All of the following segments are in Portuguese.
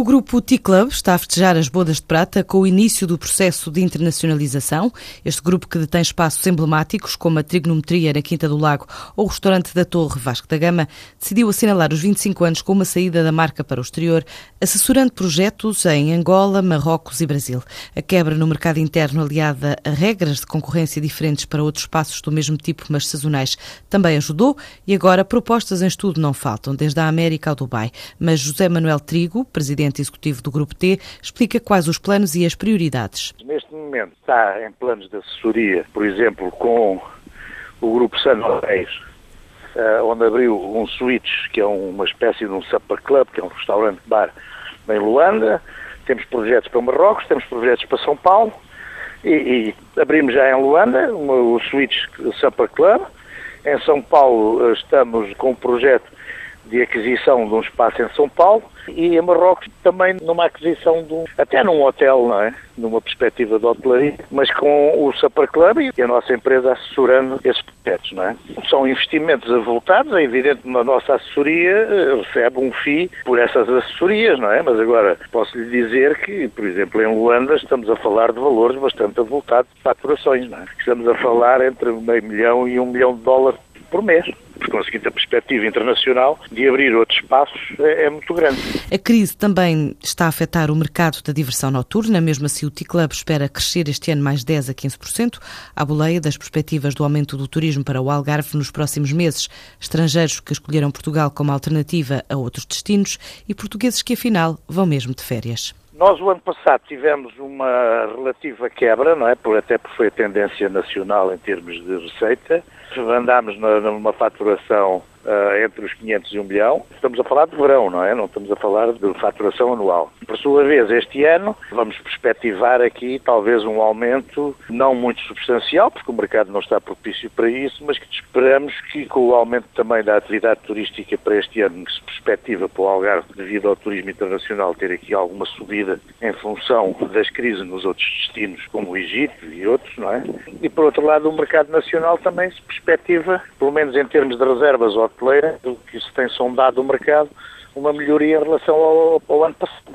O grupo T-Club está a festejar as bodas de prata com o início do processo de internacionalização. Este grupo que detém espaços emblemáticos como a Trigonometria na Quinta do Lago ou o restaurante da Torre Vasco da Gama, decidiu assinalar os 25 anos com uma saída da marca para o exterior, assessorando projetos em Angola, Marrocos e Brasil. A quebra no mercado interno aliada a regras de concorrência diferentes para outros espaços do mesmo tipo, mas sazonais, também ajudou e agora propostas em estudo não faltam, desde a América ao Dubai. Mas José Manuel Trigo, presidente presidente executivo do Grupo T, explica quais os planos e as prioridades. Neste momento está em planos de assessoria, por exemplo, com o Grupo San Reis, eh, onde abriu um Switch, que é uma espécie de um supper club, que é um restaurante-bar em Luanda. Temos projetos para Marrocos, temos projetos para São Paulo. E, e abrimos já em Luanda uma, o Switch Supper Club. Em São Paulo eh, estamos com um projeto de aquisição de um espaço em São Paulo e em Marrocos também numa aquisição de um, até num hotel, não é? Numa perspectiva de hotelaria, mas com o Supper Club e a nossa empresa assessorando esses projetos, não é? São investimentos avultados, é evidente que a nossa assessoria eh, recebe um FII por essas assessorias, não é? Mas agora posso lhe dizer que, por exemplo, em Luanda estamos a falar de valores bastante avultados de faturações, não é? Estamos a falar entre meio milhão e um milhão de dólares por mês. Por conseguinte, a perspectiva internacional de abrir outros espaços é, é, muito grande. A crise também está a afetar o mercado da diversão noturna, mesmo assim o T-Club espera crescer este ano mais 10 a 15%, à boleia das perspectivas do aumento do turismo para o Algarve nos próximos meses, estrangeiros que escolheram Portugal como alternativa a outros destinos e portugueses que afinal vão mesmo de férias. Nós, o ano passado, tivemos uma relativa quebra, não é? Por, até porque foi a tendência nacional em termos de receita. Andámos numa faturação uh, entre os 500 e 1 milhão. Estamos a falar de verão, não é? Não estamos a falar de faturação anual. Por sua vez, este ano, vamos perspectivar aqui talvez um aumento não muito substancial, porque o mercado não está propício para isso, mas que esperamos que com o aumento também da atividade turística para este ano, que se perspectiva para o Algarve, devido ao turismo internacional ter aqui alguma subida em função das crises nos outros destinos, como o Egito e outros, não é? E por outro lado, o mercado nacional também se perspectiva, pelo menos em termos de reservas hoteleira, do que se tem sondado o mercado, uma melhoria em relação ao, ao ano passado.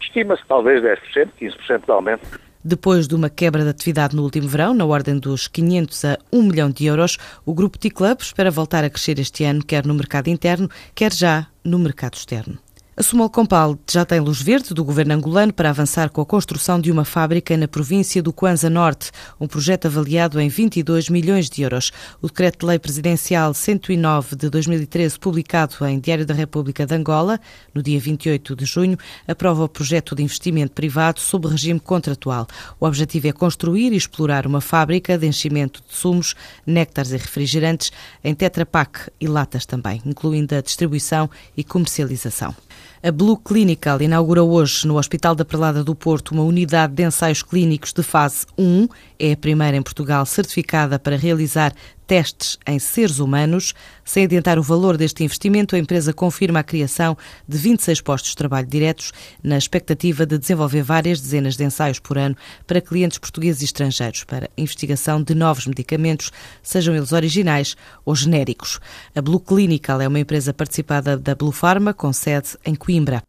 Estima-se talvez 10%, 15% de aumento. Depois de uma quebra de atividade no último verão, na ordem dos 500 a 1 milhão de euros, o Grupo T-Club espera voltar a crescer este ano, quer no mercado interno, quer já no mercado externo. A Sumol Compal já tem luz verde do governo angolano para avançar com a construção de uma fábrica na província do Kwanza Norte, um projeto avaliado em 22 milhões de euros. O decreto-lei presidencial 109 de 2013, publicado em Diário da República de Angola, no dia 28 de junho, aprova o projeto de investimento privado sob regime contratual. O objetivo é construir e explorar uma fábrica de enchimento de sumos, néctares e refrigerantes em Tetra Pak e latas também, incluindo a distribuição e comercialização. A Blue Clinical inaugura hoje no Hospital da Prelada do Porto uma unidade de ensaios clínicos de fase 1. É a primeira em Portugal certificada para realizar testes em seres humanos. Sem adiantar o valor deste investimento, a empresa confirma a criação de 26 postos de trabalho diretos, na expectativa de desenvolver várias dezenas de ensaios por ano para clientes portugueses e estrangeiros, para investigação de novos medicamentos, sejam eles originais ou genéricos. A Blue Clinical é uma empresa participada da Blue Pharma, com sede em Coimbra.